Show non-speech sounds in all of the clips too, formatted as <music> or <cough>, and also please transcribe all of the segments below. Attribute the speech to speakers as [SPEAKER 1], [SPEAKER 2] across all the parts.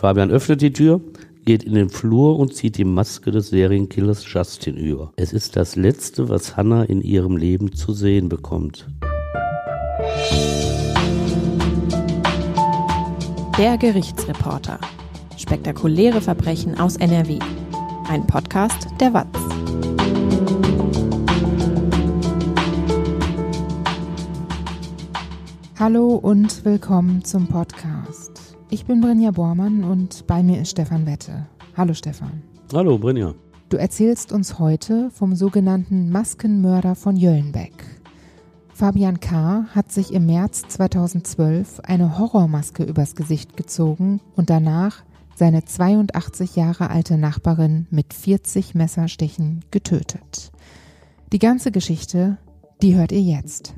[SPEAKER 1] Fabian öffnet die Tür, geht in den Flur und zieht die Maske des Serienkillers Justin über. Es ist das Letzte, was Hannah in ihrem Leben zu sehen bekommt.
[SPEAKER 2] Der Gerichtsreporter. Spektakuläre Verbrechen aus NRW. Ein Podcast der WAZ.
[SPEAKER 3] Hallo und willkommen zum Podcast. Ich bin Brinja Bormann und bei mir ist Stefan Wette. Hallo Stefan.
[SPEAKER 1] Hallo Brinja.
[SPEAKER 3] Du erzählst uns heute vom sogenannten Maskenmörder von Jöllenbeck. Fabian K. hat sich im März 2012 eine Horrormaske übers Gesicht gezogen und danach seine 82 Jahre alte Nachbarin mit 40 Messerstichen getötet. Die ganze Geschichte, die hört ihr jetzt.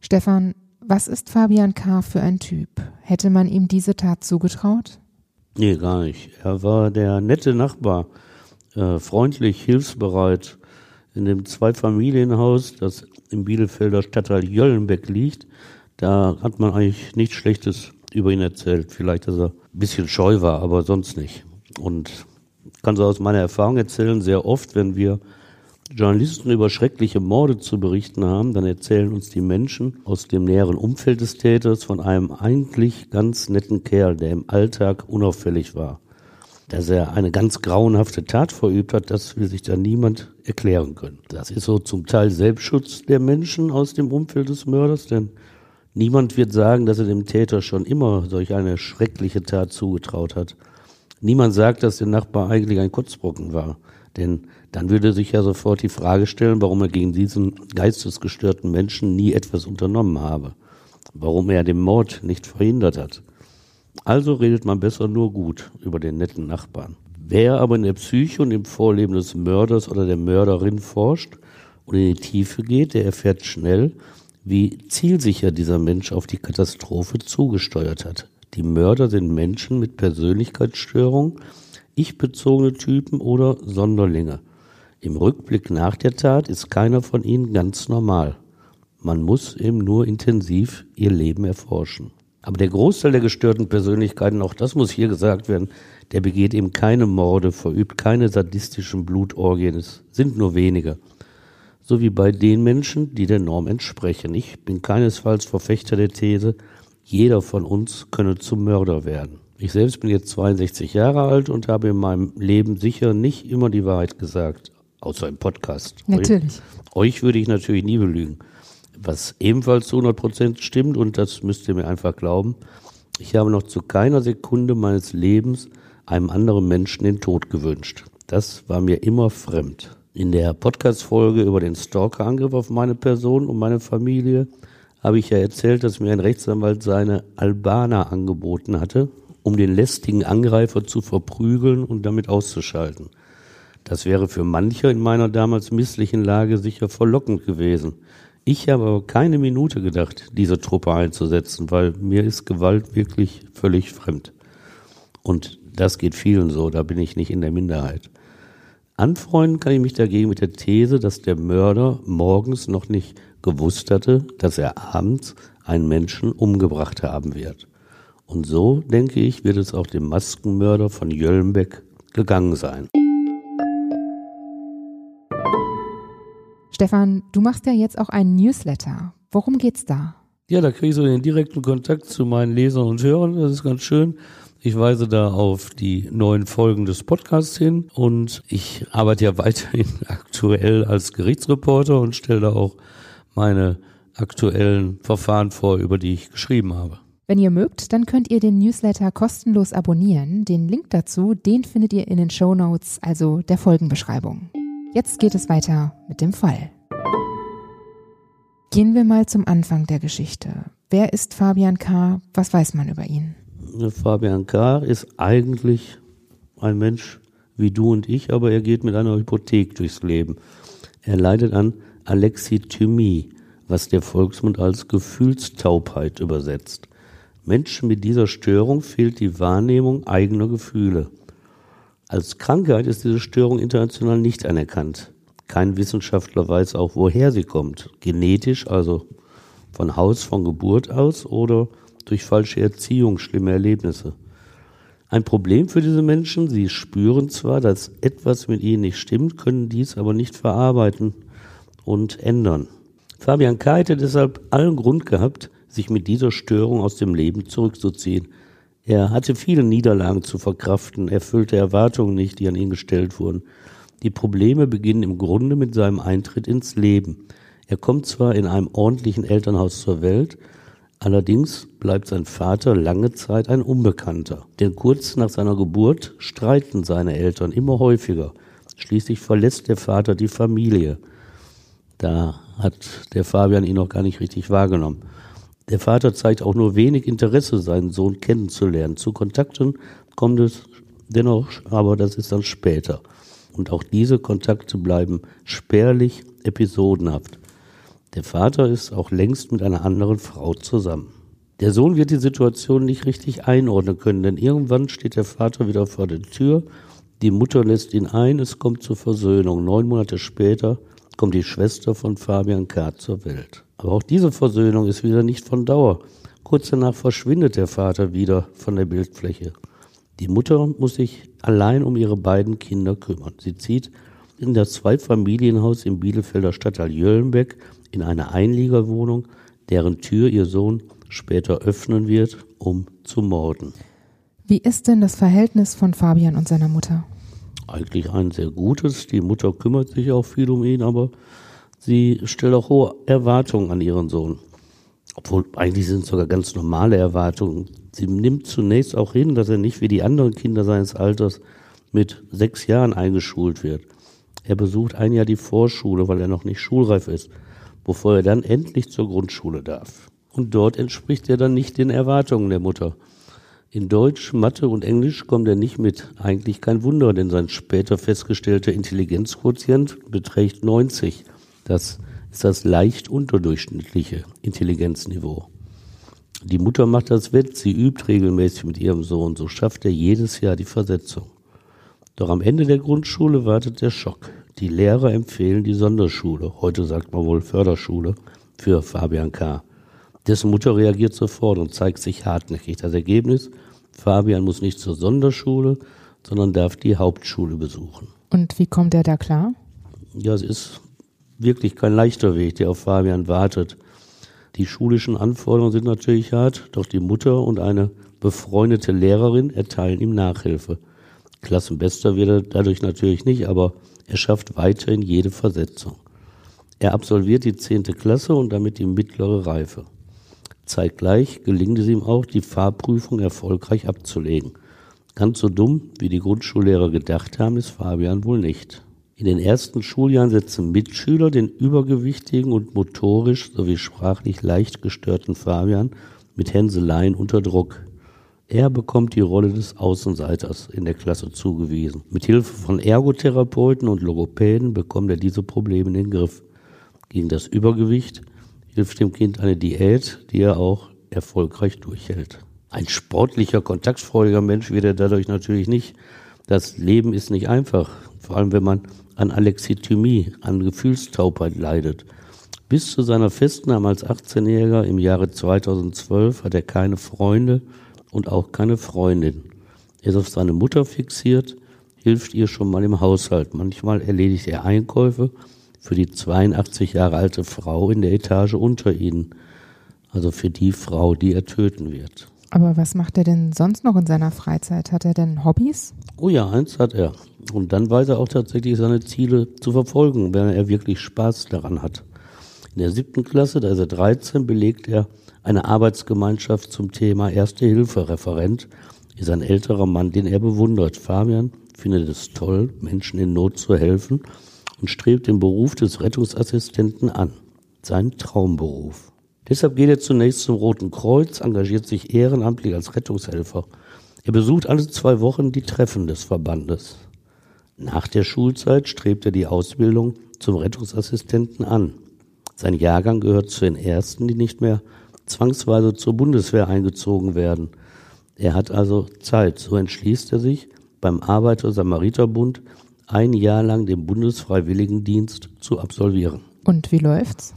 [SPEAKER 3] Stefan, was ist Fabian K. für ein Typ? Hätte man ihm diese Tat zugetraut?
[SPEAKER 1] Nee, gar nicht. Er war der nette Nachbar, äh, freundlich, hilfsbereit. In dem Zweifamilienhaus, das im Bielefelder Stadtteil Jöllenbeck liegt, da hat man eigentlich nichts Schlechtes über ihn erzählt. Vielleicht, dass er ein bisschen scheu war, aber sonst nicht. Und kann so aus meiner Erfahrung erzählen, sehr oft, wenn wir Journalisten über schreckliche Morde zu berichten haben, dann erzählen uns die Menschen aus dem näheren Umfeld des Täters von einem eigentlich ganz netten Kerl, der im Alltag unauffällig war. Dass er eine ganz grauenhafte Tat verübt hat, das will sich da niemand erklären können. Das ist so zum Teil Selbstschutz der Menschen aus dem Umfeld des Mörders, denn niemand wird sagen, dass er dem Täter schon immer solch eine schreckliche Tat zugetraut hat. Niemand sagt, dass der Nachbar eigentlich ein Kotzbrocken war. Denn dann würde sich ja sofort die Frage stellen, warum er gegen diesen geistesgestörten Menschen nie etwas unternommen habe. Warum er den Mord nicht verhindert hat. Also redet man besser nur gut über den netten Nachbarn. Wer aber in der Psyche und im Vorleben des Mörders oder der Mörderin forscht und in die Tiefe geht, der erfährt schnell, wie zielsicher dieser Mensch auf die Katastrophe zugesteuert hat. Die Mörder sind Menschen mit Persönlichkeitsstörungen, ich-bezogene Typen oder Sonderlinge. Im Rückblick nach der Tat ist keiner von ihnen ganz normal. Man muss eben nur intensiv ihr Leben erforschen. Aber der Großteil der gestörten Persönlichkeiten, auch das muss hier gesagt werden, der begeht eben keine Morde, verübt keine sadistischen Blutorgien. Es sind nur wenige. So wie bei den Menschen, die der Norm entsprechen. Ich bin keinesfalls Verfechter der These, jeder von uns könne zum Mörder werden. Ich selbst bin jetzt 62 Jahre alt und habe in meinem Leben sicher nicht immer die Wahrheit gesagt, außer im Podcast.
[SPEAKER 3] Natürlich.
[SPEAKER 1] Euch, euch würde ich natürlich nie belügen. Was ebenfalls zu 100 Prozent stimmt, und das müsst ihr mir einfach glauben, ich habe noch zu keiner Sekunde meines Lebens einem anderen Menschen den Tod gewünscht. Das war mir immer fremd. In der Podcast-Folge über den Stalker-Angriff auf meine Person und meine Familie habe ich ja erzählt, dass mir ein Rechtsanwalt seine Albaner angeboten hatte, um den lästigen Angreifer zu verprügeln und damit auszuschalten. Das wäre für manche in meiner damals misslichen Lage sicher verlockend gewesen. Ich habe aber keine Minute gedacht, diese Truppe einzusetzen, weil mir ist Gewalt wirklich völlig fremd. Und das geht vielen so, da bin ich nicht in der Minderheit. Anfreunden kann ich mich dagegen mit der These, dass der Mörder morgens noch nicht gewusst hatte, dass er abends einen Menschen umgebracht haben wird. Und so, denke ich, wird es auch dem Maskenmörder von Jöllenbeck gegangen sein.
[SPEAKER 3] Stefan, du machst ja jetzt auch einen Newsletter. Worum geht's da?
[SPEAKER 1] Ja, da kriege ich so den direkten Kontakt zu meinen Lesern und Hörern. Das ist ganz schön. Ich weise da auf die neuen Folgen des Podcasts hin und ich arbeite ja weiterhin <laughs> aktuell als Gerichtsreporter und stelle da auch meine aktuellen Verfahren vor, über die ich geschrieben habe.
[SPEAKER 3] Wenn ihr mögt, dann könnt ihr den Newsletter kostenlos abonnieren. Den Link dazu, den findet ihr in den Show Notes, also der Folgenbeschreibung. Jetzt geht es weiter mit dem Fall. Gehen wir mal zum Anfang der Geschichte. Wer ist Fabian K.? Was weiß man über ihn?
[SPEAKER 1] Fabian K. ist eigentlich ein Mensch wie du und ich, aber er geht mit einer Hypothek durchs Leben. Er leidet an Alexithymie, was der Volksmund als Gefühlstaubheit übersetzt. Menschen mit dieser Störung fehlt die Wahrnehmung eigener Gefühle. Als Krankheit ist diese Störung international nicht anerkannt. Kein Wissenschaftler weiß auch, woher sie kommt. Genetisch, also von Haus, von Geburt aus oder durch falsche Erziehung, schlimme Erlebnisse. Ein Problem für diese Menschen, sie spüren zwar, dass etwas mit ihnen nicht stimmt, können dies aber nicht verarbeiten und ändern. Fabian K. hätte deshalb allen Grund gehabt, sich mit dieser Störung aus dem Leben zurückzuziehen. Er hatte viele Niederlagen zu verkraften, erfüllte Erwartungen nicht, die an ihn gestellt wurden. Die Probleme beginnen im Grunde mit seinem Eintritt ins Leben. Er kommt zwar in einem ordentlichen Elternhaus zur Welt, allerdings bleibt sein Vater lange Zeit ein Unbekannter. Denn kurz nach seiner Geburt streiten seine Eltern immer häufiger. Schließlich verlässt der Vater die Familie. Da hat der Fabian ihn noch gar nicht richtig wahrgenommen. Der Vater zeigt auch nur wenig Interesse, seinen Sohn kennenzulernen. Zu Kontakten kommt es dennoch, aber das ist dann später. Und auch diese Kontakte bleiben spärlich, episodenhaft. Der Vater ist auch längst mit einer anderen Frau zusammen. Der Sohn wird die Situation nicht richtig einordnen können, denn irgendwann steht der Vater wieder vor der Tür, die Mutter lässt ihn ein, es kommt zur Versöhnung. Neun Monate später kommt die Schwester von Fabian K. zur Welt. Aber auch diese Versöhnung ist wieder nicht von Dauer. Kurz danach verschwindet der Vater wieder von der Bildfläche. Die Mutter muss sich allein um ihre beiden Kinder kümmern. Sie zieht in das Zweifamilienhaus im Bielefelder Stadtteil Jöllenbeck in eine Einliegerwohnung, deren Tür ihr Sohn später öffnen wird, um zu morden.
[SPEAKER 3] Wie ist denn das Verhältnis von Fabian und seiner Mutter?
[SPEAKER 1] Eigentlich ein sehr gutes. Die Mutter kümmert sich auch viel um ihn, aber sie stellt auch hohe Erwartungen an ihren Sohn. Obwohl eigentlich sind es sogar ganz normale Erwartungen. Sie nimmt zunächst auch hin, dass er nicht wie die anderen Kinder seines Alters mit sechs Jahren eingeschult wird. Er besucht ein Jahr die Vorschule, weil er noch nicht schulreif ist, bevor er dann endlich zur Grundschule darf. Und dort entspricht er dann nicht den Erwartungen der Mutter. In Deutsch, Mathe und Englisch kommt er nicht mit. Eigentlich kein Wunder, denn sein später festgestellter Intelligenzquotient beträgt 90. Das ist das leicht unterdurchschnittliche Intelligenzniveau. Die Mutter macht das wett, sie übt regelmäßig mit ihrem Sohn, so schafft er jedes Jahr die Versetzung. Doch am Ende der Grundschule wartet der Schock. Die Lehrer empfehlen die Sonderschule, heute sagt man wohl Förderschule, für Fabian K. Dessen Mutter reagiert sofort und zeigt sich hartnäckig. Das Ergebnis, Fabian muss nicht zur Sonderschule, sondern darf die Hauptschule besuchen.
[SPEAKER 3] Und wie kommt er da klar?
[SPEAKER 1] Ja, es ist wirklich kein leichter Weg, der auf Fabian wartet. Die schulischen Anforderungen sind natürlich hart, doch die Mutter und eine befreundete Lehrerin erteilen ihm Nachhilfe. Klassenbester wird er dadurch natürlich nicht, aber er schafft weiterhin jede Versetzung. Er absolviert die zehnte Klasse und damit die mittlere Reife. Zeitgleich gelingt es ihm auch, die Fahrprüfung erfolgreich abzulegen. Ganz so dumm, wie die Grundschullehrer gedacht haben, ist Fabian wohl nicht. In den ersten Schuljahren setzen Mitschüler den übergewichtigen und motorisch sowie sprachlich leicht gestörten Fabian mit Hänseleien unter Druck. Er bekommt die Rolle des Außenseiters in der Klasse zugewiesen. Mit Hilfe von Ergotherapeuten und Logopäden bekommt er diese Probleme in den Griff. Gegen das Übergewicht hilft dem Kind eine Diät, die er auch erfolgreich durchhält. Ein sportlicher, kontaktfreudiger Mensch wird er dadurch natürlich nicht. Das Leben ist nicht einfach, vor allem wenn man an Alexithymie, an Gefühlstaubheit leidet. Bis zu seiner Festnahme als 18-Jähriger im Jahre 2012 hat er keine Freunde und auch keine Freundin. Er ist auf seine Mutter fixiert, hilft ihr schon mal im Haushalt. Manchmal erledigt er Einkäufe für die 82 Jahre alte Frau in der Etage unter ihnen. Also für die Frau, die er töten wird.
[SPEAKER 3] Aber was macht er denn sonst noch in seiner Freizeit? Hat er denn Hobbys?
[SPEAKER 1] Oh ja, eins hat er. Und dann weiß er auch tatsächlich seine Ziele zu verfolgen, wenn er wirklich Spaß daran hat. In der siebten Klasse, da ist er 13, belegt er eine Arbeitsgemeinschaft zum Thema Erste Hilfe. Referent ist ein älterer Mann, den er bewundert. Fabian findet es toll, Menschen in Not zu helfen und strebt den Beruf des Rettungsassistenten an. Sein Traumberuf. Deshalb geht er zunächst zum Roten Kreuz, engagiert sich ehrenamtlich als Rettungshelfer. Er besucht alle zwei Wochen die Treffen des Verbandes. Nach der Schulzeit strebt er die Ausbildung zum Rettungsassistenten an. Sein Jahrgang gehört zu den ersten, die nicht mehr zwangsweise zur Bundeswehr eingezogen werden. Er hat also Zeit. So entschließt er sich, beim Arbeiter-Samariter-Bund ein Jahr lang den Bundesfreiwilligendienst zu absolvieren.
[SPEAKER 3] Und wie läuft's?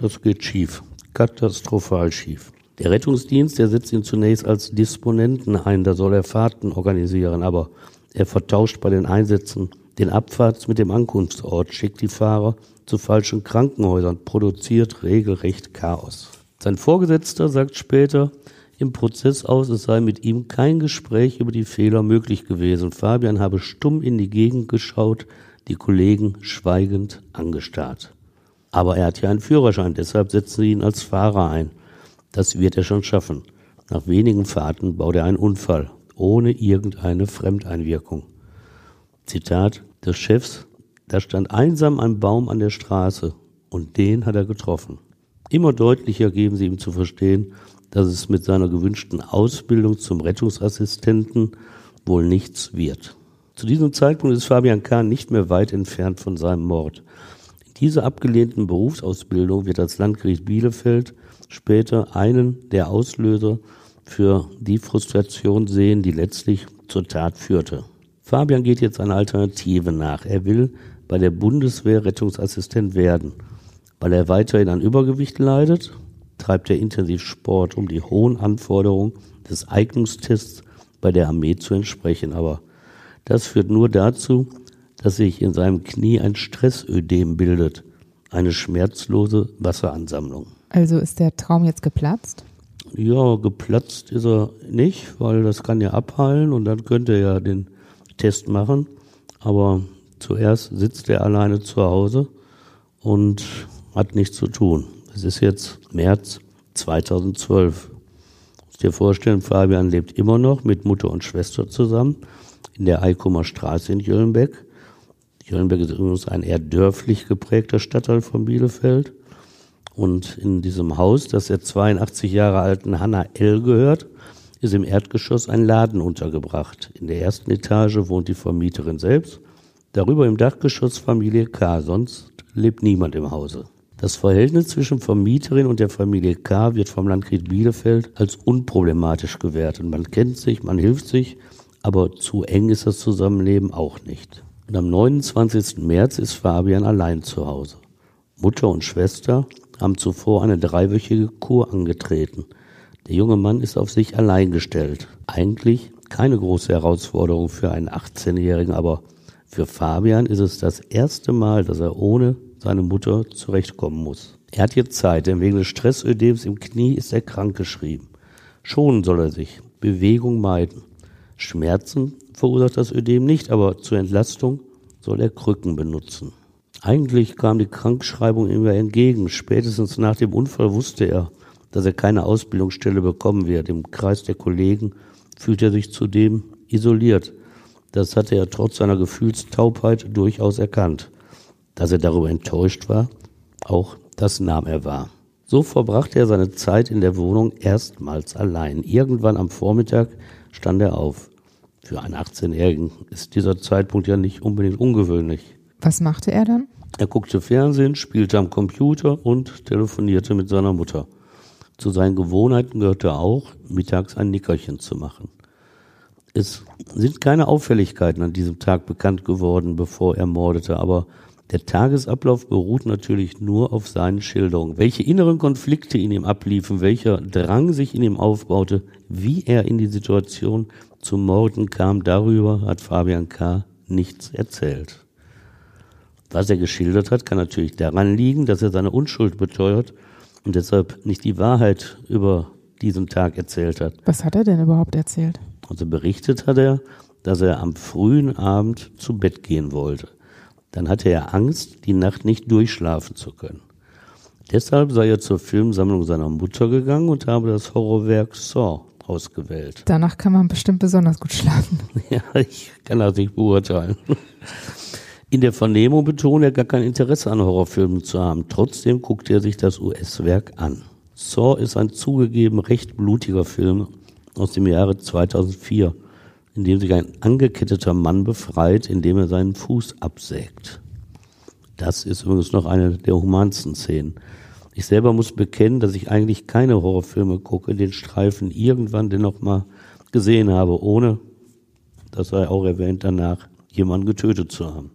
[SPEAKER 1] Das geht schief katastrophal schief. Der Rettungsdienst, der setzt ihn zunächst als Disponenten ein, da soll er Fahrten organisieren, aber er vertauscht bei den Einsätzen den Abfahrts mit dem Ankunftsort, schickt die Fahrer zu falschen Krankenhäusern, produziert regelrecht Chaos. Sein Vorgesetzter sagt später im Prozess aus, es sei mit ihm kein Gespräch über die Fehler möglich gewesen. Fabian habe stumm in die Gegend geschaut, die Kollegen schweigend angestarrt. Aber er hat ja einen Führerschein, deshalb setzen sie ihn als Fahrer ein. Das wird er schon schaffen. Nach wenigen Fahrten baut er einen Unfall, ohne irgendeine Fremdeinwirkung. Zitat des Chefs, da stand einsam ein Baum an der Straße und den hat er getroffen. Immer deutlicher geben sie ihm zu verstehen, dass es mit seiner gewünschten Ausbildung zum Rettungsassistenten wohl nichts wird. Zu diesem Zeitpunkt ist Fabian Kahn nicht mehr weit entfernt von seinem Mord. In dieser abgelehnten Berufsausbildung wird das Landgericht Bielefeld später einen der Auslöser für die Frustration sehen, die letztlich zur Tat führte. Fabian geht jetzt eine Alternative nach. Er will bei der Bundeswehr Rettungsassistent werden. Weil er weiterhin an Übergewicht leidet, treibt er intensiv Sport, um die hohen Anforderungen des Eignungstests bei der Armee zu entsprechen. Aber das führt nur dazu, dass sich in seinem Knie ein Stressödem bildet, eine schmerzlose Wasseransammlung.
[SPEAKER 3] Also ist der Traum jetzt geplatzt?
[SPEAKER 1] Ja, geplatzt ist er nicht, weil das kann ja abheilen und dann könnte er ja den Test machen. Aber zuerst sitzt er alleine zu Hause und hat nichts zu tun. Es ist jetzt März 2012. Du musst dir vorstellen, Fabian lebt immer noch mit Mutter und Schwester zusammen in der Eikumer Straße in Jöllenbeck. Jöllenbeck ist übrigens ein eher dörflich geprägter Stadtteil von Bielefeld. Und in diesem Haus, das der 82 Jahre alten Hanna L. gehört, ist im Erdgeschoss ein Laden untergebracht. In der ersten Etage wohnt die Vermieterin selbst. Darüber im Dachgeschoss Familie K. Sonst lebt niemand im Hause. Das Verhältnis zwischen Vermieterin und der Familie K. wird vom Landkrieg Bielefeld als unproblematisch gewertet. Man kennt sich, man hilft sich, aber zu eng ist das Zusammenleben auch nicht. Und am 29. März ist Fabian allein zu Hause. Mutter und Schwester haben zuvor eine dreiwöchige Kur angetreten. Der junge Mann ist auf sich allein gestellt. Eigentlich keine große Herausforderung für einen 18-Jährigen, aber für Fabian ist es das erste Mal, dass er ohne seine Mutter zurechtkommen muss. Er hat jetzt Zeit, denn wegen des Stressödems im Knie ist er krankgeschrieben. Schonen soll er sich, Bewegung meiden. Schmerzen verursacht das Ödem nicht, aber zur Entlastung soll er Krücken benutzen. Eigentlich kam die Krankschreibung ihm entgegen. Spätestens nach dem Unfall wusste er, dass er keine Ausbildungsstelle bekommen wird. Im Kreis der Kollegen fühlt er sich zudem isoliert. Das hatte er trotz seiner Gefühlstaubheit durchaus erkannt. Dass er darüber enttäuscht war, auch das nahm er wahr. So verbrachte er seine Zeit in der Wohnung erstmals allein. Irgendwann am Vormittag stand er auf. Für einen 18-Jährigen ist dieser Zeitpunkt ja nicht unbedingt ungewöhnlich.
[SPEAKER 3] Was machte er dann?
[SPEAKER 1] Er guckte Fernsehen, spielte am Computer und telefonierte mit seiner Mutter. Zu seinen Gewohnheiten gehörte auch, mittags ein Nickerchen zu machen. Es sind keine Auffälligkeiten an diesem Tag bekannt geworden, bevor er mordete, aber der Tagesablauf beruht natürlich nur auf seinen Schilderungen. Welche inneren Konflikte in ihm abliefen, welcher Drang sich in ihm aufbaute, wie er in die Situation zum Morden kam, darüber hat Fabian K. nichts erzählt. Was er geschildert hat, kann natürlich daran liegen, dass er seine Unschuld beteuert und deshalb nicht die Wahrheit über diesen Tag erzählt hat.
[SPEAKER 3] Was hat er denn überhaupt erzählt?
[SPEAKER 1] Also berichtet hat er, dass er am frühen Abend zu Bett gehen wollte. Dann hatte er Angst, die Nacht nicht durchschlafen zu können. Deshalb sei er zur Filmsammlung seiner Mutter gegangen und habe das Horrorwerk Saw ausgewählt.
[SPEAKER 3] Danach kann man bestimmt besonders gut schlafen. <laughs>
[SPEAKER 1] Ja, ich kann das nicht beurteilen. In der Vernehmung betont er gar kein Interesse an Horrorfilmen zu haben. Trotzdem guckt er sich das US-Werk an. Saw ist ein zugegeben recht blutiger Film aus dem Jahre 2004, in dem sich ein angeketteter Mann befreit, indem er seinen Fuß absägt. Das ist übrigens noch eine der humansten Szenen. Ich selber muss bekennen, dass ich eigentlich keine Horrorfilme gucke, den Streifen irgendwann dennoch mal gesehen habe, ohne, das sei auch erwähnt, danach jemanden getötet zu haben.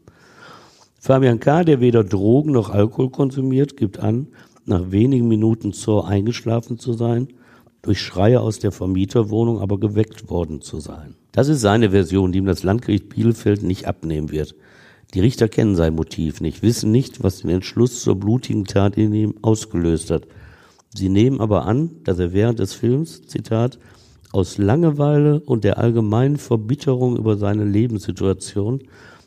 [SPEAKER 1] Fabian K., der weder Drogen noch Alkohol konsumiert, gibt an, nach wenigen Minuten Zor eingeschlafen zu sein. durch Schreie aus der Vermieterwohnung aber geweckt worden zu sein. Das ist seine Version, die ihm das Landgericht Bielefeld nicht abnehmen wird. Die Richter kennen sein Motiv nicht, wissen nicht, was den Entschluss zur blutigen Tat in ihm ausgelöst hat. Sie nehmen aber an, dass er während des Films, Zitat, aus Langeweile und der allgemeinen Verbitterung über seine Lebenssituation,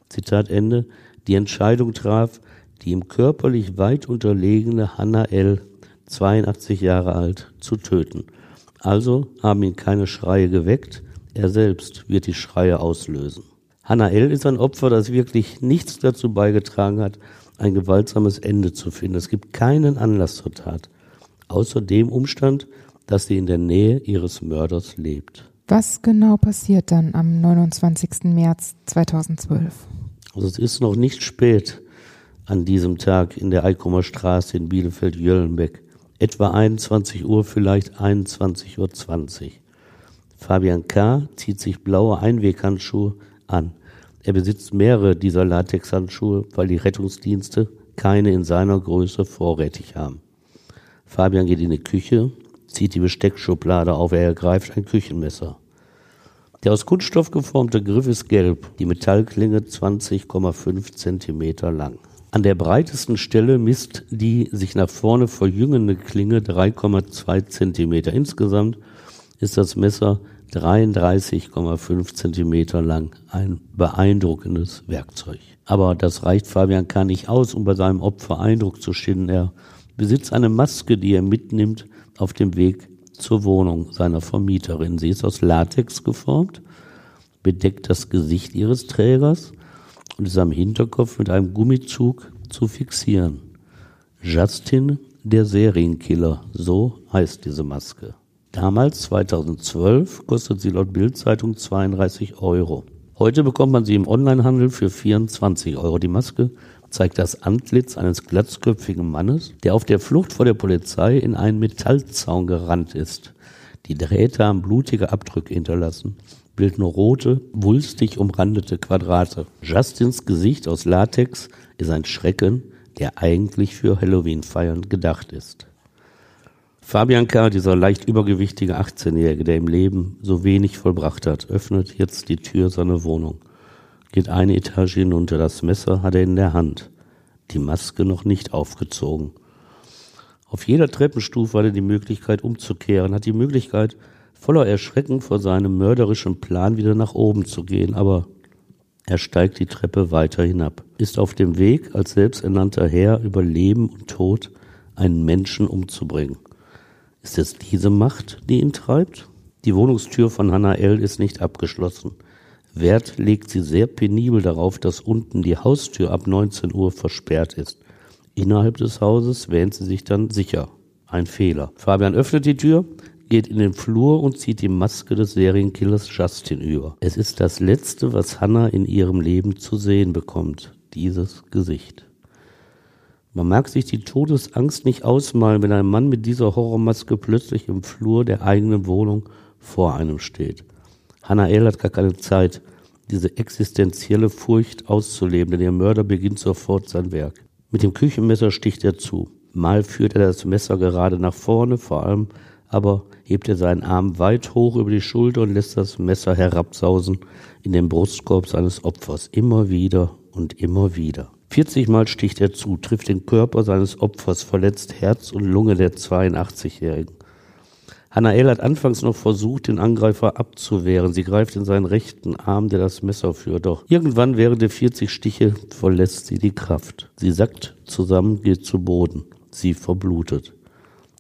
[SPEAKER 1] Zitat Ende, die Entscheidung traf, die ihm körperlich weit unterlegene Hannah L., 82 Jahre alt, zu töten. Also haben ihn keine Schreie geweckt, er selbst wird die Schreie auslösen. Hannah L. ist ein Opfer, das wirklich nichts dazu beigetragen hat, ein gewaltsames Ende zu finden. Es gibt keinen Anlass zur Tat, außer dem Umstand, dass sie in der Nähe ihres Mörders lebt.
[SPEAKER 3] Was genau passiert dann am 29. März 2012?
[SPEAKER 1] Also es ist noch nicht spät an diesem Tag in der Eikumer Straße in Bielefeld-Jöllenbeck. Etwa 21 Uhr, vielleicht 21.20 Uhr. Fabian K. zieht sich blaue Einweghandschuhe an. Er besitzt mehrere dieser Latexhandschuhe, weil die Rettungsdienste keine in seiner Größe vorrätig haben. Fabian geht in die Küche, zieht die Besteckschublade auf, er ergreift ein Küchenmesser. Der aus Kunststoff geformte Griff ist gelb, die Metallklinge 20,5 Zentimeter lang. An der breitesten Stelle misst die sich nach vorne verjüngende Klinge 3,2 Zentimeter. Insgesamt ist das Messer 33,5 Zentimeter lang. Ein beeindruckendes Werkzeug. Aber das reicht Fabian K. nicht aus, um bei seinem Opfer Eindruck zu schinden. Er besitzt eine Maske, die er mitnimmt auf dem Weg zur Wohnung seiner Vermieterin. Sie ist aus Latex geformt, bedeckt das Gesicht ihres Trägers und ist am Hinterkopf mit einem Gummizug zu fixieren. Justin, der Serienkiller, so heißt diese Maske. Damals, 2012, kostet sie laut Bildzeitung 32 Euro. Heute bekommt man sie im Onlinehandel für 24 Euro. Die Maske zeigt das Antlitz eines glatzköpfigen Mannes, der auf der Flucht vor der Polizei in einen Metallzaun gerannt ist. Die Drähte haben blutige Abdrücke hinterlassen, bilden rote, wulstig umrandete Quadrate. Justins Gesicht aus Latex ist ein Schrecken, der eigentlich für Halloween-Feiern gedacht ist. Fabian K., dieser leicht übergewichtige 18-Jährige, der im Leben so wenig vollbracht hat, öffnet jetzt die Tür seiner Wohnung geht eine Etage hinunter. Das Messer hat er in der Hand, die Maske noch nicht aufgezogen. Auf jeder Treppenstufe hat er die Möglichkeit umzukehren, hat die Möglichkeit, voller Erschrecken vor seinem mörderischen Plan wieder nach oben zu gehen, aber er steigt die Treppe weiter hinab, ist auf dem Weg, als selbsternannter Herr über Leben und Tod einen Menschen umzubringen. Ist es diese Macht, die ihn treibt? Die Wohnungstür von Hannah L. ist nicht abgeschlossen. Wert legt sie sehr penibel darauf, dass unten die Haustür ab 19 Uhr versperrt ist. Innerhalb des Hauses wähnt sie sich dann sicher. Ein Fehler. Fabian öffnet die Tür, geht in den Flur und zieht die Maske des Serienkillers Justin über. Es ist das Letzte, was Hannah in ihrem Leben zu sehen bekommt. Dieses Gesicht. Man mag sich die Todesangst nicht ausmalen, wenn ein Mann mit dieser Horrormaske plötzlich im Flur der eigenen Wohnung vor einem steht. Hannah L. hat gar keine Zeit, diese existenzielle Furcht auszuleben, denn ihr Mörder beginnt sofort sein Werk. Mit dem Küchenmesser sticht er zu. Mal führt er das Messer gerade nach vorne, vor allem aber hebt er seinen Arm weit hoch über die Schulter und lässt das Messer herabsausen in den Brustkorb seines Opfers. Immer wieder und immer wieder. 40 Mal sticht er zu, trifft den Körper seines Opfers, verletzt Herz und Lunge der 82-Jährigen. Hanael hat anfangs noch versucht, den Angreifer abzuwehren. Sie greift in seinen rechten Arm, der das Messer führt. Doch irgendwann während der 40 Stiche verlässt sie die Kraft. Sie sackt zusammen, geht zu Boden. Sie verblutet.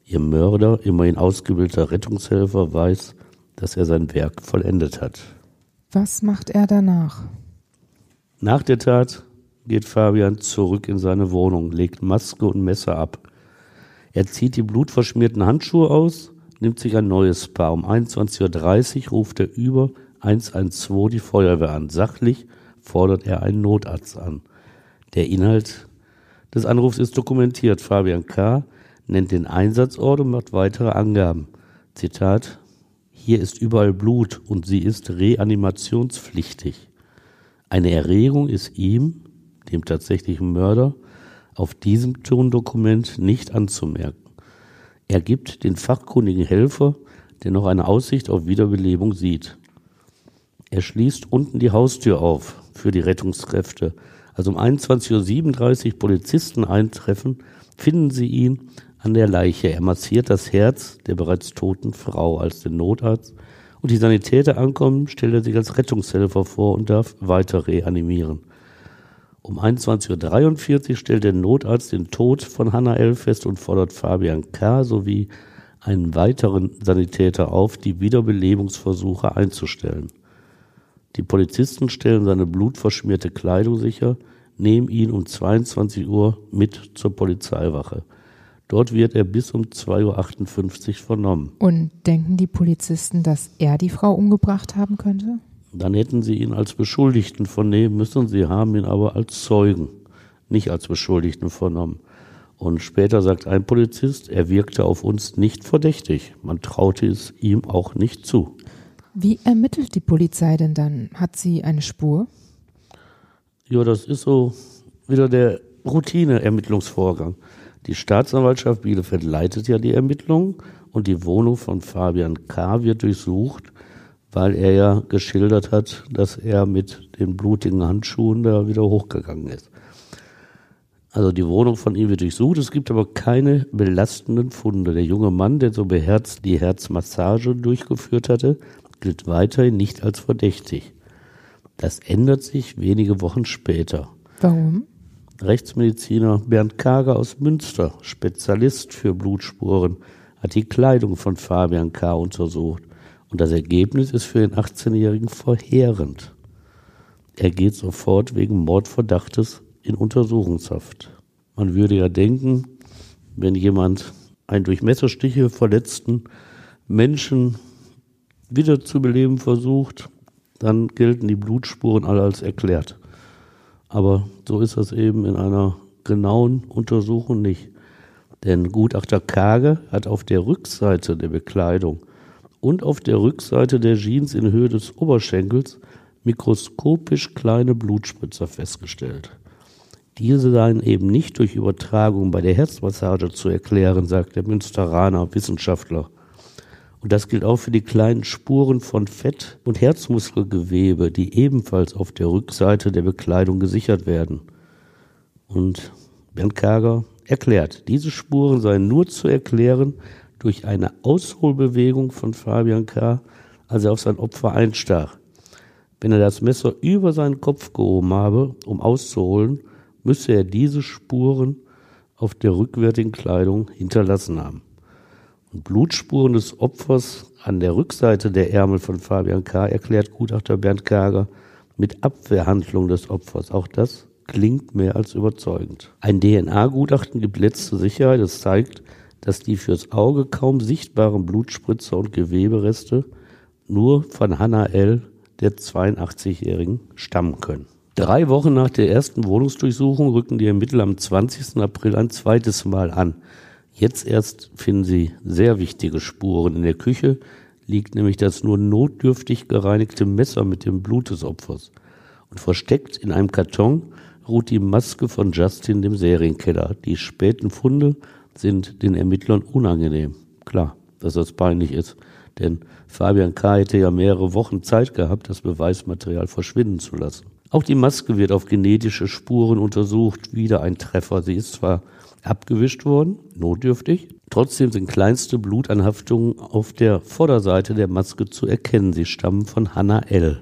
[SPEAKER 1] Ihr Mörder, immerhin ausgebildeter Rettungshelfer, weiß, dass er sein Werk vollendet hat.
[SPEAKER 3] Was macht er danach?
[SPEAKER 1] Nach der Tat geht Fabian zurück in seine Wohnung, legt Maske und Messer ab. Er zieht die blutverschmierten Handschuhe aus, nimmt sich ein neues Paar. Um 21.30 Uhr ruft er über 112 die Feuerwehr an. Sachlich fordert er einen Notarzt an. Der Inhalt des Anrufs ist dokumentiert. Fabian K. nennt den Einsatzort und macht weitere Angaben. Zitat, hier ist überall Blut und sie ist reanimationspflichtig. Eine Erregung ist ihm, dem tatsächlichen Mörder, auf diesem Tondokument nicht anzumerken. Er gibt den fachkundigen Helfer der noch eine Aussicht auf Wiederbelebung sieht. Er schließt unten die Haustür auf für die Rettungskräfte. Als um 21.37 Uhr Polizisten eintreffen, finden sie ihn an der Leiche. Er massiert das Herz der bereits toten Frau als den Notarzt und die Sanitäter ankommen, stellt er sich als Rettungshelfer vor und darf weiter reanimieren. Um 21.43 Uhr stellt der Notarzt den Tod von Hannah L. fest und fordert Fabian K. sowie einen weiteren Sanitäter auf, die Wiederbelebungsversuche einzustellen. Die Polizisten stellen seine blutverschmierte Kleidung sicher, nehmen ihn um 22 Uhr mit zur Polizeiwache. Dort wird er bis um 2.58 Uhr vernommen.
[SPEAKER 3] Und denken die Polizisten, dass er die Frau umgebracht haben könnte?
[SPEAKER 1] Dann hätten sie ihn als Beschuldigten vernehmen müssen. Sie haben ihn aber als Zeugen, nicht als Beschuldigten vernommen. Und später sagt ein Polizist, er wirkte auf uns nicht verdächtig. Man traute es ihm auch nicht zu.
[SPEAKER 3] Wie ermittelt die Polizei denn dann? Hat sie eine Spur?
[SPEAKER 1] Ja, das ist so wieder der Routine-Ermittlungsvorgang. Die Staatsanwaltschaft Bielefeld leitet ja die Ermittlungen und die Wohnung von Fabian K. wird durchsucht, weil er ja geschildert hat, dass er mit den blutigen Handschuhen da wieder hochgegangen ist. Also die Wohnung von ihm wird durchsucht, es gibt aber keine belastenden Funde. Der junge Mann, der so beherzt die Herzmassage durchgeführt hatte, gilt weiterhin nicht als verdächtig. Das ändert sich wenige Wochen später.
[SPEAKER 3] Warum?
[SPEAKER 1] Rechtsmediziner Bernd Kager aus Münster, Spezialist für Blutspuren, hat die Kleidung von Fabian K. untersucht. Und das Ergebnis ist für den 18-Jährigen verheerend. Er geht sofort wegen Mordverdachtes in Untersuchungshaft. Man würde ja denken, wenn jemand einen durch Messerstiche verletzten Menschen wiederzubeleben versucht, dann gelten die Blutspuren alle als erklärt. Aber so ist das eben in einer genauen Untersuchung nicht. Denn Gutachter Kage hat auf der Rückseite der Bekleidung und auf der Rückseite der Jeans in Höhe des Oberschenkels mikroskopisch kleine Blutspritzer festgestellt. Diese seien eben nicht durch Übertragung bei der Herzmassage zu erklären, sagt der Münsteraner Wissenschaftler. Und das gilt auch für die kleinen Spuren von Fett- und Herzmuskelgewebe, die ebenfalls auf der Rückseite der Bekleidung gesichert werden. Und Bernd Kager erklärt, diese Spuren seien nur zu erklären durch eine Ausholbewegung von Fabian K., als er auf sein Opfer einstach. Wenn er das Messer über seinen Kopf gehoben habe, um auszuholen, müsse er diese Spuren auf der rückwärtigen Kleidung hinterlassen haben und Blutspuren des Opfers an der Rückseite der Ärmel von Fabian K. erklärt Gutachter Bernd Kager mit Abwehrhandlung des Opfers. Auch das klingt mehr als überzeugend. Ein DNA-Gutachten gibt letzte Sicherheit. Es zeigt, dass die fürs Auge kaum sichtbaren Blutspritzer und Gewebereste nur von Hannah L., der 82-Jährigen, stammen können. Drei Wochen nach der ersten Wohnungsdurchsuchung rücken die Ermittler am 20. April ein zweites Mal an. Jetzt erst finden sie sehr wichtige Spuren. In der Küche liegt nämlich das nur notdürftig gereinigte Messer mit dem Blut des Opfers. Und versteckt in einem Karton ruht die Maske von Justin, dem Serienkiller. Die späten Funde sind den Ermittlern unangenehm. Klar, dass das peinlich ist. Denn Fabian K. hätte ja mehrere Wochen Zeit gehabt, das Beweismaterial verschwinden zu lassen. Auch die Maske wird auf genetische Spuren untersucht. Wieder ein Treffer. Sie ist zwar abgewischt worden, notdürftig. Trotzdem sind kleinste Blutanhaftungen auf der Vorderseite der Maske zu erkennen. Sie stammen von Hannah L.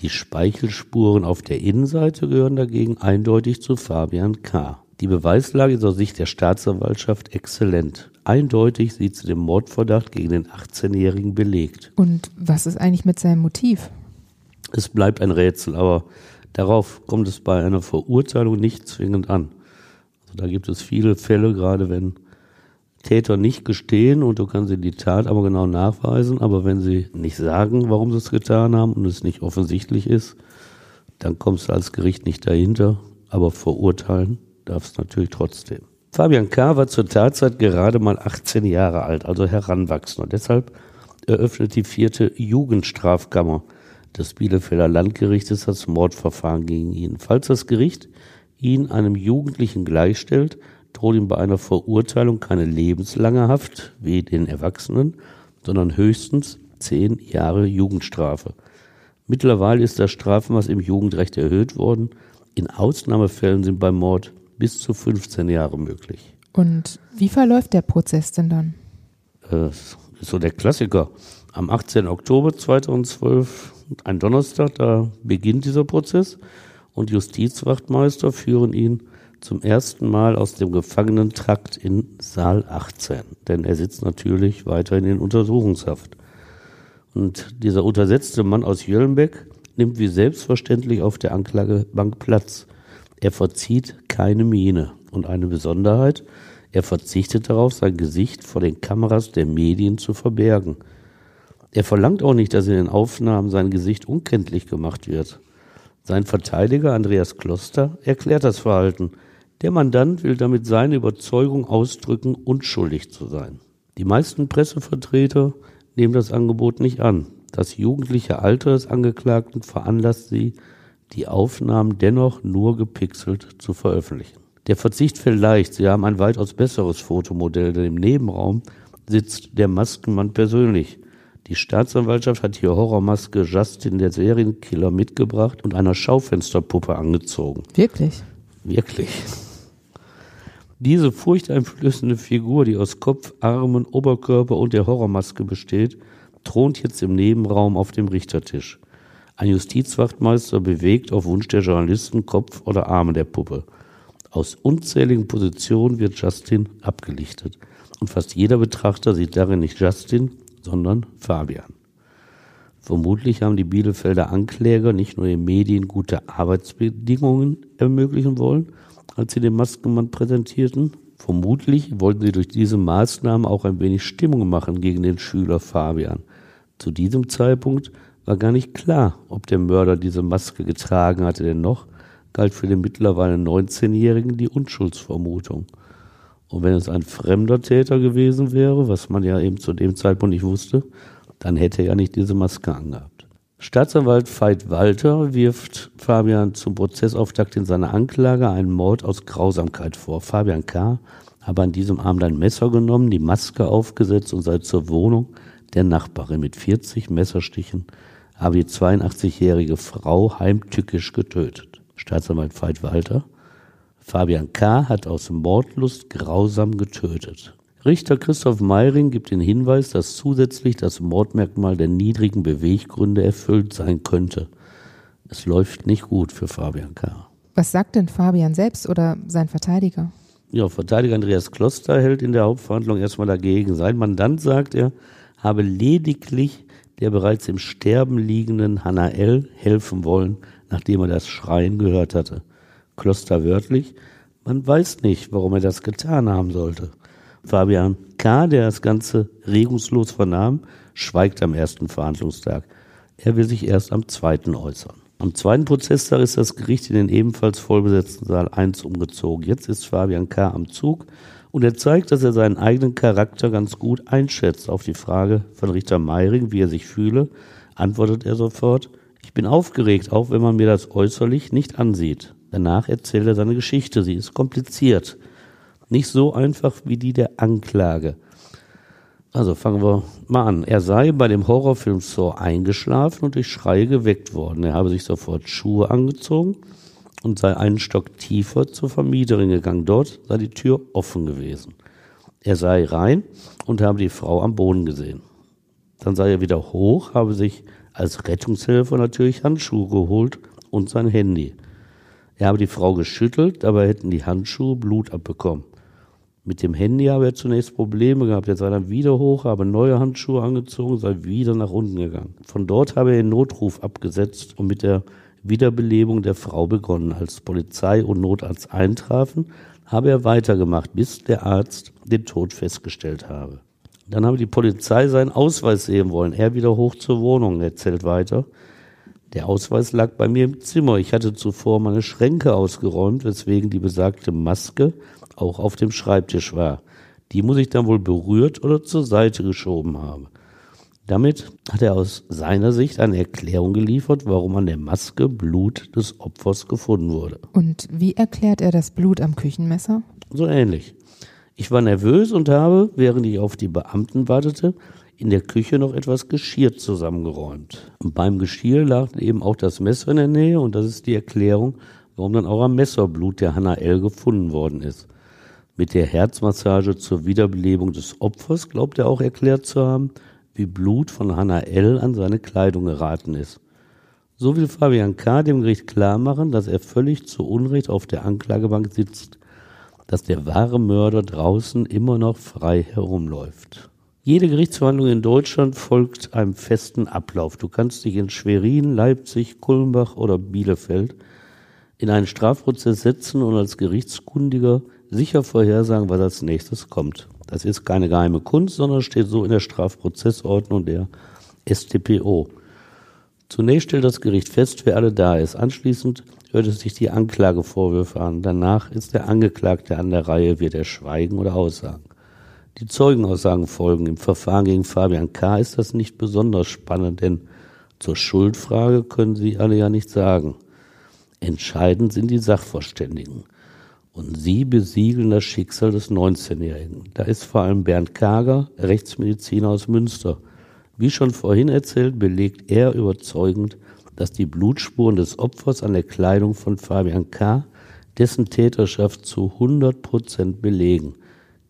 [SPEAKER 1] Die Speichelspuren auf der Innenseite gehören dagegen eindeutig zu Fabian K. Die Beweislage ist aus Sicht der Staatsanwaltschaft exzellent. Eindeutig sieht sie den Mordverdacht gegen den 18-Jährigen belegt.
[SPEAKER 3] Und was ist eigentlich mit seinem Motiv?
[SPEAKER 1] Es bleibt ein Rätsel, aber darauf kommt es bei einer Verurteilung nicht zwingend an. Also da gibt es viele Fälle, gerade wenn Täter nicht gestehen und du kannst die Tat aber genau nachweisen, aber wenn sie nicht sagen, warum sie es getan haben und es nicht offensichtlich ist, dann kommst du als Gericht nicht dahinter, aber verurteilen darfst du natürlich trotzdem. Fabian K. war zur Tatzeit gerade mal 18 Jahre alt, also heranwachsend und deshalb eröffnet die vierte Jugendstrafkammer des Bielefelder Landgerichtes das Mordverfahren gegen ihn. Falls das Gericht ihn einem Jugendlichen gleichstellt, droht ihm bei einer Verurteilung keine lebenslange Haft wie den Erwachsenen, sondern höchstens zehn Jahre Jugendstrafe. Mittlerweile ist das Strafmaß im Jugendrecht erhöht worden. In Ausnahmefällen sind beim Mord bis zu 15 Jahre möglich.
[SPEAKER 3] Und wie verläuft der Prozess denn dann?
[SPEAKER 1] Das ist so der Klassiker. Am 18. Oktober 2012, ein Donnerstag, da beginnt dieser Prozess und Justizwachtmeister führen ihn zum ersten Mal aus dem Gefangenentrakt in Saal 18, denn er sitzt natürlich weiterhin in Untersuchungshaft. Und dieser untersetzte Mann aus Jöllenbeck nimmt wie selbstverständlich auf der Anklagebank Platz. Er verzieht keine Miene. Und eine Besonderheit, er verzichtet darauf, sein Gesicht vor den Kameras der Medien zu verbergen. Er verlangt auch nicht, dass in den Aufnahmen sein Gesicht unkenntlich gemacht wird. Sein Verteidiger Andreas Kloster erklärt das Verhalten. Der Mandant will damit seine Überzeugung ausdrücken, unschuldig zu sein. Die meisten Pressevertreter nehmen das Angebot nicht an. Das jugendliche Alter des Angeklagten veranlasst sie, die Aufnahmen dennoch nur gepixelt zu veröffentlichen. Der Verzicht fällt leicht. Sie haben ein weitaus besseres Fotomodell, denn im Nebenraum sitzt der Maskenmann persönlich. Die Staatsanwaltschaft hat hier Horrormaske Justin, der Serienkiller, mitgebracht und einer Schaufensterpuppe angezogen.
[SPEAKER 3] Wirklich?
[SPEAKER 1] Wirklich. Diese furchteinflößende Figur, die aus Kopf, Armen, Oberkörper und der Horrormaske besteht, thront jetzt im Nebenraum auf dem Richtertisch. Ein Justizwachtmeister bewegt auf Wunsch der Journalisten Kopf oder Arme der Puppe. Aus unzähligen Positionen wird Justin abgelichtet. Und fast jeder Betrachter sieht darin nicht Justin, sondern Fabian. Vermutlich haben die Bielefelder Ankläger nicht nur den Medien gute Arbeitsbedingungen ermöglichen wollen, als sie den Maskenmann präsentierten. Vermutlich wollten sie durch diese Maßnahmen auch ein wenig Stimmung machen gegen den Schüler Fabian. Zu diesem Zeitpunkt war gar nicht klar, ob der Mörder diese Maske getragen hatte, denn noch galt für den mittlerweile 19-Jährigen die Unschuldsvermutung. Und wenn es ein fremder Täter gewesen wäre, was man ja eben zu dem Zeitpunkt nicht wusste, dann hätte er ja nicht diese Maske angehabt. Staatsanwalt Veit Walter wirft Fabian zum Prozessauftakt in seiner Anklage einen Mord aus Grausamkeit vor. Fabian K. habe an diesem Abend ein Messer genommen, die Maske aufgesetzt und sei zur Wohnung der Nachbarin mit 40 Messerstichen habe die 82-jährige Frau heimtückisch getötet. Staatsanwalt Veit Walter. Fabian K. hat aus Mordlust grausam getötet. Richter Christoph Meiring gibt den Hinweis, dass zusätzlich das Mordmerkmal der niedrigen Beweggründe erfüllt sein könnte. Es läuft nicht gut für Fabian K.
[SPEAKER 3] Was sagt denn Fabian selbst oder sein Verteidiger?
[SPEAKER 1] Ja, Verteidiger Andreas Kloster hält in der Hauptverhandlung erstmal dagegen. Sein Mandant sagt er, habe lediglich der bereits im Sterben liegenden Hannah L. helfen wollen, nachdem er das Schreien gehört hatte. Kloster wörtlich, man weiß nicht, warum er das getan haben sollte. Fabian K., der das Ganze regungslos vernahm, schweigt am ersten Verhandlungstag. Er will sich erst am zweiten äußern. Am zweiten Prozesstag ist das Gericht in den ebenfalls vollbesetzten Saal 1 umgezogen. Jetzt ist Fabian K. am Zug und er zeigt, dass er seinen eigenen Charakter ganz gut einschätzt. Auf die Frage von Richter Meiring, wie er sich fühle, antwortet er sofort, ich bin aufgeregt, auch wenn man mir das äußerlich nicht ansieht. Danach erzählt er seine Geschichte. Sie ist kompliziert. Nicht so einfach wie die der Anklage. Also fangen wir mal an. Er sei bei dem Horrorfilm Saw eingeschlafen und durch Schreie geweckt worden. Er habe sich sofort Schuhe angezogen und sei einen Stock tiefer zur Vermieterin gegangen. Dort sei die Tür offen gewesen. Er sei rein und habe die Frau am Boden gesehen. Dann sei er wieder hoch, habe sich als Rettungshelfer natürlich Handschuhe geholt und sein Handy. Er habe die Frau geschüttelt, dabei hätten die Handschuhe Blut abbekommen. Mit dem Handy habe er zunächst Probleme gehabt. Er sei dann wieder hoch, habe neue Handschuhe angezogen, sei wieder nach unten gegangen. Von dort habe er den Notruf abgesetzt und mit der Wiederbelebung der Frau begonnen. Als Polizei und Notarzt eintrafen, habe er weitergemacht, bis der Arzt den Tod festgestellt habe. Dann habe die Polizei seinen Ausweis sehen wollen. Er wieder hoch zur Wohnung, erzählt weiter. Der Ausweis lag bei mir im Zimmer. Ich hatte zuvor meine Schränke ausgeräumt, weswegen die besagte Maske auch auf dem Schreibtisch war. Die muss ich dann wohl berührt oder zur Seite geschoben haben. Damit hat er aus seiner Sicht eine Erklärung geliefert, warum an der Maske Blut des Opfers gefunden wurde.
[SPEAKER 3] Und wie erklärt er das Blut am Küchenmesser?
[SPEAKER 1] So ähnlich. Ich war nervös und habe, während ich auf die Beamten wartete, in der Küche noch etwas Geschirr zusammengeräumt. Und beim Geschirr lag eben auch das Messer in der Nähe und das ist die Erklärung, warum dann auch am Messerblut der Hannah L. gefunden worden ist. Mit der Herzmassage zur Wiederbelebung des Opfers glaubt er auch erklärt zu haben, wie Blut von Hannah L. an seine Kleidung geraten ist. So will Fabian K. dem Gericht klarmachen, dass er völlig zu Unrecht auf der Anklagebank sitzt, dass der wahre Mörder draußen immer noch frei herumläuft. Jede Gerichtsverhandlung in Deutschland folgt einem festen Ablauf. Du kannst dich in Schwerin, Leipzig, Kulmbach oder Bielefeld in einen Strafprozess setzen und als Gerichtskundiger sicher vorhersagen, was als nächstes kommt. Das ist keine geheime Kunst, sondern steht so in der Strafprozessordnung der StPO. Zunächst stellt das Gericht fest, wer alle da ist. Anschließend hört es sich die Anklagevorwürfe an. Danach ist der Angeklagte an der Reihe, wird er schweigen oder aussagen. Die Zeugenaussagen folgen. Im Verfahren gegen Fabian K. ist das nicht besonders spannend, denn zur Schuldfrage können sie alle ja nicht sagen. Entscheidend sind die Sachverständigen. Und sie besiegeln das Schicksal des 19-Jährigen. Da ist vor allem Bernd Kager, Rechtsmediziner aus Münster. Wie schon vorhin erzählt, belegt er überzeugend, dass die Blutspuren des Opfers an der Kleidung von Fabian K. dessen Täterschaft zu 100 Prozent belegen.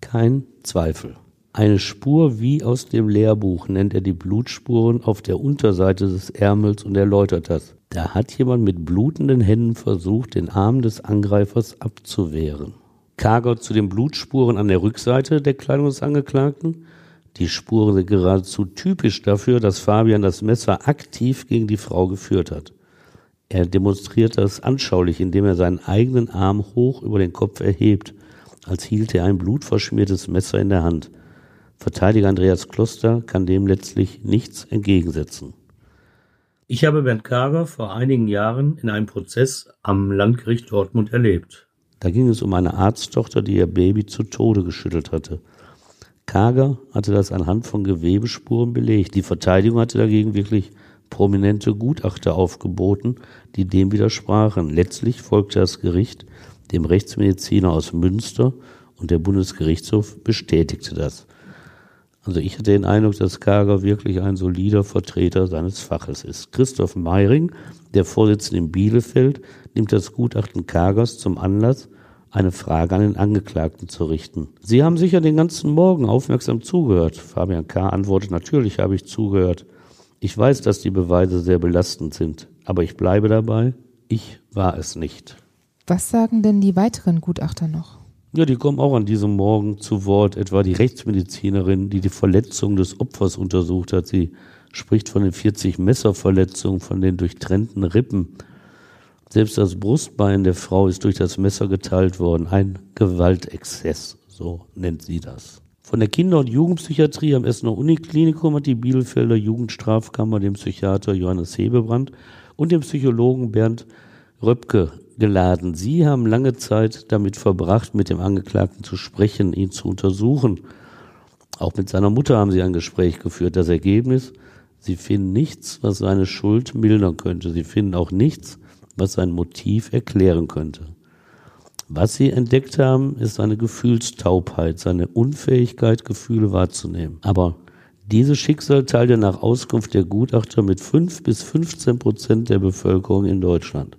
[SPEAKER 1] Kein Zweifel. Eine Spur wie aus dem Lehrbuch nennt er die Blutspuren auf der Unterseite des Ärmels und erläutert das. Da hat jemand mit blutenden Händen versucht, den Arm des Angreifers abzuwehren. Kager zu den Blutspuren an der Rückseite der Kleidung des Angeklagten. Die Spuren sind geradezu typisch dafür, dass Fabian das Messer aktiv gegen die Frau geführt hat. Er demonstriert das anschaulich, indem er seinen eigenen Arm hoch über den Kopf erhebt, als hielte er ein blutverschmiertes Messer in der Hand. Verteidiger Andreas Kloster kann dem letztlich nichts entgegensetzen. Ich habe Bernd Kager vor einigen Jahren in einem Prozess am Landgericht Dortmund erlebt. Da ging es um eine Arzttochter, die ihr Baby zu Tode geschüttelt hatte. Kager hatte das anhand von Gewebespuren belegt. Die Verteidigung hatte dagegen wirklich prominente Gutachter aufgeboten, die dem widersprachen. Letztlich folgte das Gericht dem Rechtsmediziner aus Münster und der Bundesgerichtshof bestätigte das. Also ich hatte den Eindruck, dass Kager wirklich ein solider Vertreter seines Faches ist. Christoph Meiring, der Vorsitzende in Bielefeld, nimmt das Gutachten Kagers zum Anlass, eine Frage an den Angeklagten zu richten. Sie haben sicher den ganzen Morgen aufmerksam zugehört. Fabian K. antwortet, natürlich habe ich zugehört. Ich weiß, dass die Beweise sehr belastend sind, aber ich bleibe dabei, ich war es nicht.
[SPEAKER 3] Was sagen denn die weiteren Gutachter noch?
[SPEAKER 1] Ja, die kommen auch an diesem Morgen zu Wort, etwa die Rechtsmedizinerin, die die Verletzung des Opfers untersucht hat. Sie spricht von den 40 Messerverletzungen, von den durchtrennten Rippen. Selbst das Brustbein der Frau ist durch das Messer geteilt worden. Ein Gewaltexzess, so nennt sie das. Von der Kinder- und Jugendpsychiatrie am Essener Uniklinikum hat die Bielefelder Jugendstrafkammer den Psychiater Johannes Hebebrand und den Psychologen Bernd Röpke geladen. Sie haben lange Zeit damit verbracht, mit dem Angeklagten zu sprechen, ihn zu untersuchen. Auch mit seiner Mutter haben sie ein Gespräch geführt. Das Ergebnis, sie finden nichts, was seine Schuld mildern könnte. Sie finden auch nichts, was sein Motiv erklären könnte. Was sie entdeckt haben, ist seine Gefühlstaubheit, seine Unfähigkeit, Gefühle wahrzunehmen. Aber dieses Schicksal teilt er nach Auskunft der Gutachter mit fünf bis 15 Prozent der Bevölkerung in Deutschland.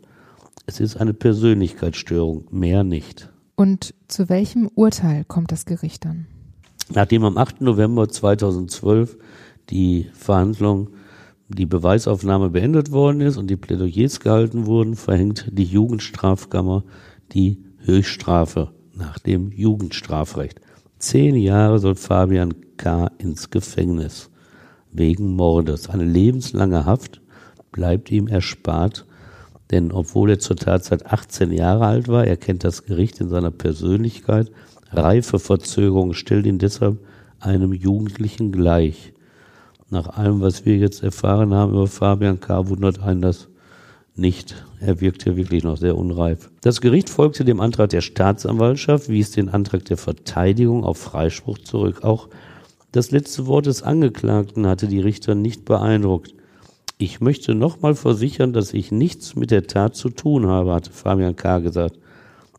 [SPEAKER 1] Es ist eine Persönlichkeitsstörung, mehr nicht.
[SPEAKER 3] Und zu welchem Urteil kommt das Gericht dann?
[SPEAKER 1] Nachdem am 8. November 2012 die Verhandlung, die Beweisaufnahme beendet worden ist und die Plädoyers gehalten wurden, verhängt die Jugendstrafkammer die Höchststrafe nach dem Jugendstrafrecht. Zehn Jahre soll Fabian K. ins Gefängnis wegen Mordes. Eine lebenslange Haft bleibt ihm erspart denn obwohl er zur Tatzeit 18 Jahre alt war, erkennt das Gericht in seiner Persönlichkeit Reifeverzögerung, stellt ihn deshalb einem Jugendlichen gleich. Nach allem, was wir jetzt erfahren haben über Fabian K., wundert einen das nicht. Er wirkt hier wirklich noch sehr unreif. Das Gericht folgte dem Antrag der Staatsanwaltschaft, wies den Antrag der Verteidigung auf Freispruch zurück. Auch das letzte Wort des Angeklagten hatte die Richter nicht beeindruckt. Ich möchte nochmal versichern, dass ich nichts mit der Tat zu tun habe, hatte Fabian K. gesagt.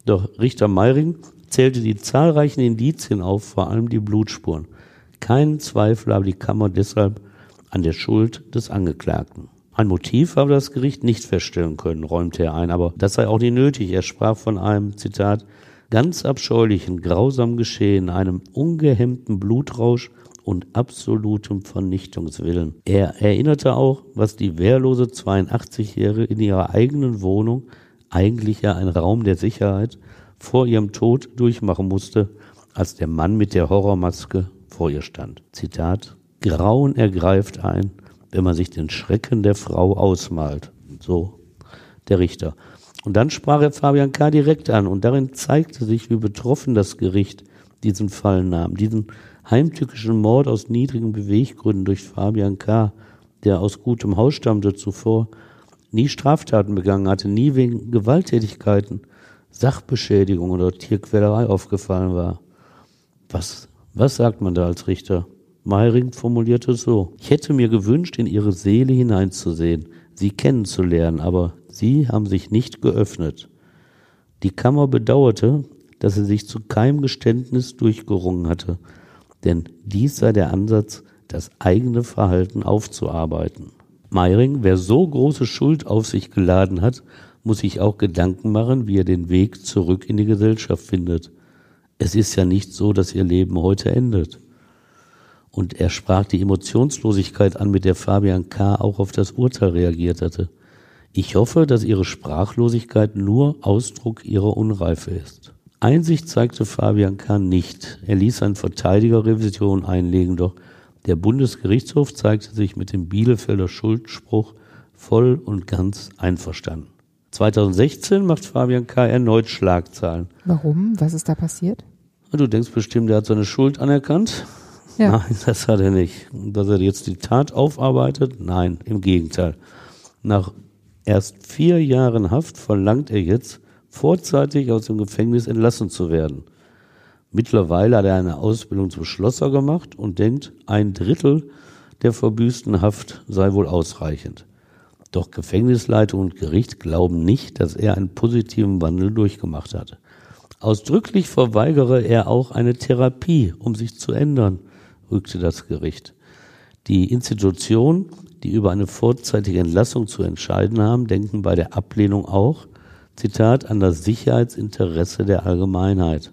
[SPEAKER 1] Doch Richter Meiring zählte die zahlreichen Indizien auf, vor allem die Blutspuren. Keinen Zweifel habe die Kammer deshalb an der Schuld des Angeklagten. Ein Motiv habe das Gericht nicht feststellen können, räumte er ein, aber das sei auch nicht nötig. Er sprach von einem, Zitat, ganz abscheulichen, grausamen Geschehen, einem ungehemmten Blutrausch und absolutem Vernichtungswillen. Er erinnerte auch, was die wehrlose 82-Jährige in ihrer eigenen Wohnung, eigentlich ja ein Raum der Sicherheit, vor ihrem Tod durchmachen musste, als der Mann mit der Horrormaske vor ihr stand. Zitat, Grauen ergreift ein, wenn man sich den Schrecken der Frau ausmalt. So der Richter. Und dann sprach er Fabian K. direkt an und darin zeigte sich, wie betroffen das Gericht diesen Fall nahm. Diesen heimtückischen Mord aus niedrigen Beweggründen durch Fabian K., der aus gutem Haus stammte zuvor, nie Straftaten begangen hatte, nie wegen Gewalttätigkeiten, Sachbeschädigung oder Tierquälerei aufgefallen war. Was, was sagt man da als Richter? Meiring formulierte es so. Ich hätte mir gewünscht, in ihre Seele hineinzusehen, sie kennenzulernen, aber sie haben sich nicht geöffnet. Die Kammer bedauerte, dass sie sich zu keinem Geständnis durchgerungen hatte, denn dies sei der Ansatz, das eigene Verhalten aufzuarbeiten. Meiring, wer so große Schuld auf sich geladen hat, muss sich auch Gedanken machen, wie er den Weg zurück in die Gesellschaft findet. Es ist ja nicht so, dass ihr Leben heute endet. Und er sprach die Emotionslosigkeit an, mit der Fabian K. auch auf das Urteil reagiert hatte. Ich hoffe, dass ihre Sprachlosigkeit nur Ausdruck ihrer Unreife ist. Einsicht zeigte Fabian K. nicht. Er ließ eine Verteidigerrevision einlegen, doch der Bundesgerichtshof zeigte sich mit dem Bielefelder Schuldspruch voll und ganz einverstanden. 2016 macht Fabian K. erneut Schlagzahlen.
[SPEAKER 3] Warum? Was ist da passiert?
[SPEAKER 1] Du denkst bestimmt, er hat seine Schuld anerkannt. Ja. Nein, das hat er nicht. Dass er jetzt die Tat aufarbeitet? Nein, im Gegenteil. Nach erst vier Jahren Haft verlangt er jetzt, vorzeitig aus dem Gefängnis entlassen zu werden. Mittlerweile hat er eine Ausbildung zum Schlosser gemacht und denkt, ein Drittel der verbüßten Haft sei wohl ausreichend. Doch Gefängnisleitung und Gericht glauben nicht, dass er einen positiven Wandel durchgemacht hatte. Ausdrücklich verweigere er auch eine Therapie, um sich zu ändern rügte das Gericht. Die Institutionen, die über eine vorzeitige Entlassung zu entscheiden haben, denken bei der Ablehnung auch, Zitat, an das Sicherheitsinteresse der Allgemeinheit.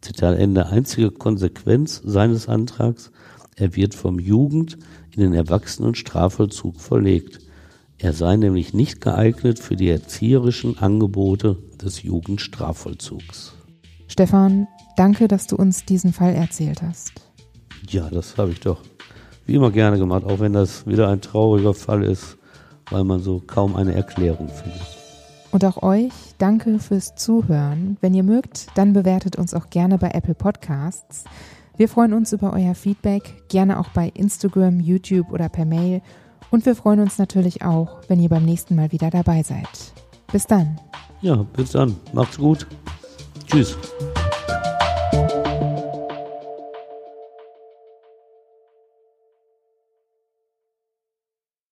[SPEAKER 1] Zitat Ende. Einzige Konsequenz seines Antrags, er wird vom Jugend in den Erwachsenen Strafvollzug verlegt. Er sei nämlich nicht geeignet für die erzieherischen Angebote des Jugendstrafvollzugs.
[SPEAKER 3] Stefan, danke, dass du uns diesen Fall erzählt hast.
[SPEAKER 1] Ja, das habe ich doch wie immer gerne gemacht, auch wenn das wieder ein trauriger Fall ist, weil man so kaum eine Erklärung findet.
[SPEAKER 3] Und auch euch danke fürs Zuhören. Wenn ihr mögt, dann bewertet uns auch gerne bei Apple Podcasts. Wir freuen uns über euer Feedback, gerne auch bei Instagram, YouTube oder per Mail. Und wir freuen uns natürlich auch, wenn ihr beim nächsten Mal wieder dabei seid. Bis dann.
[SPEAKER 1] Ja, bis dann. Macht's gut. Tschüss.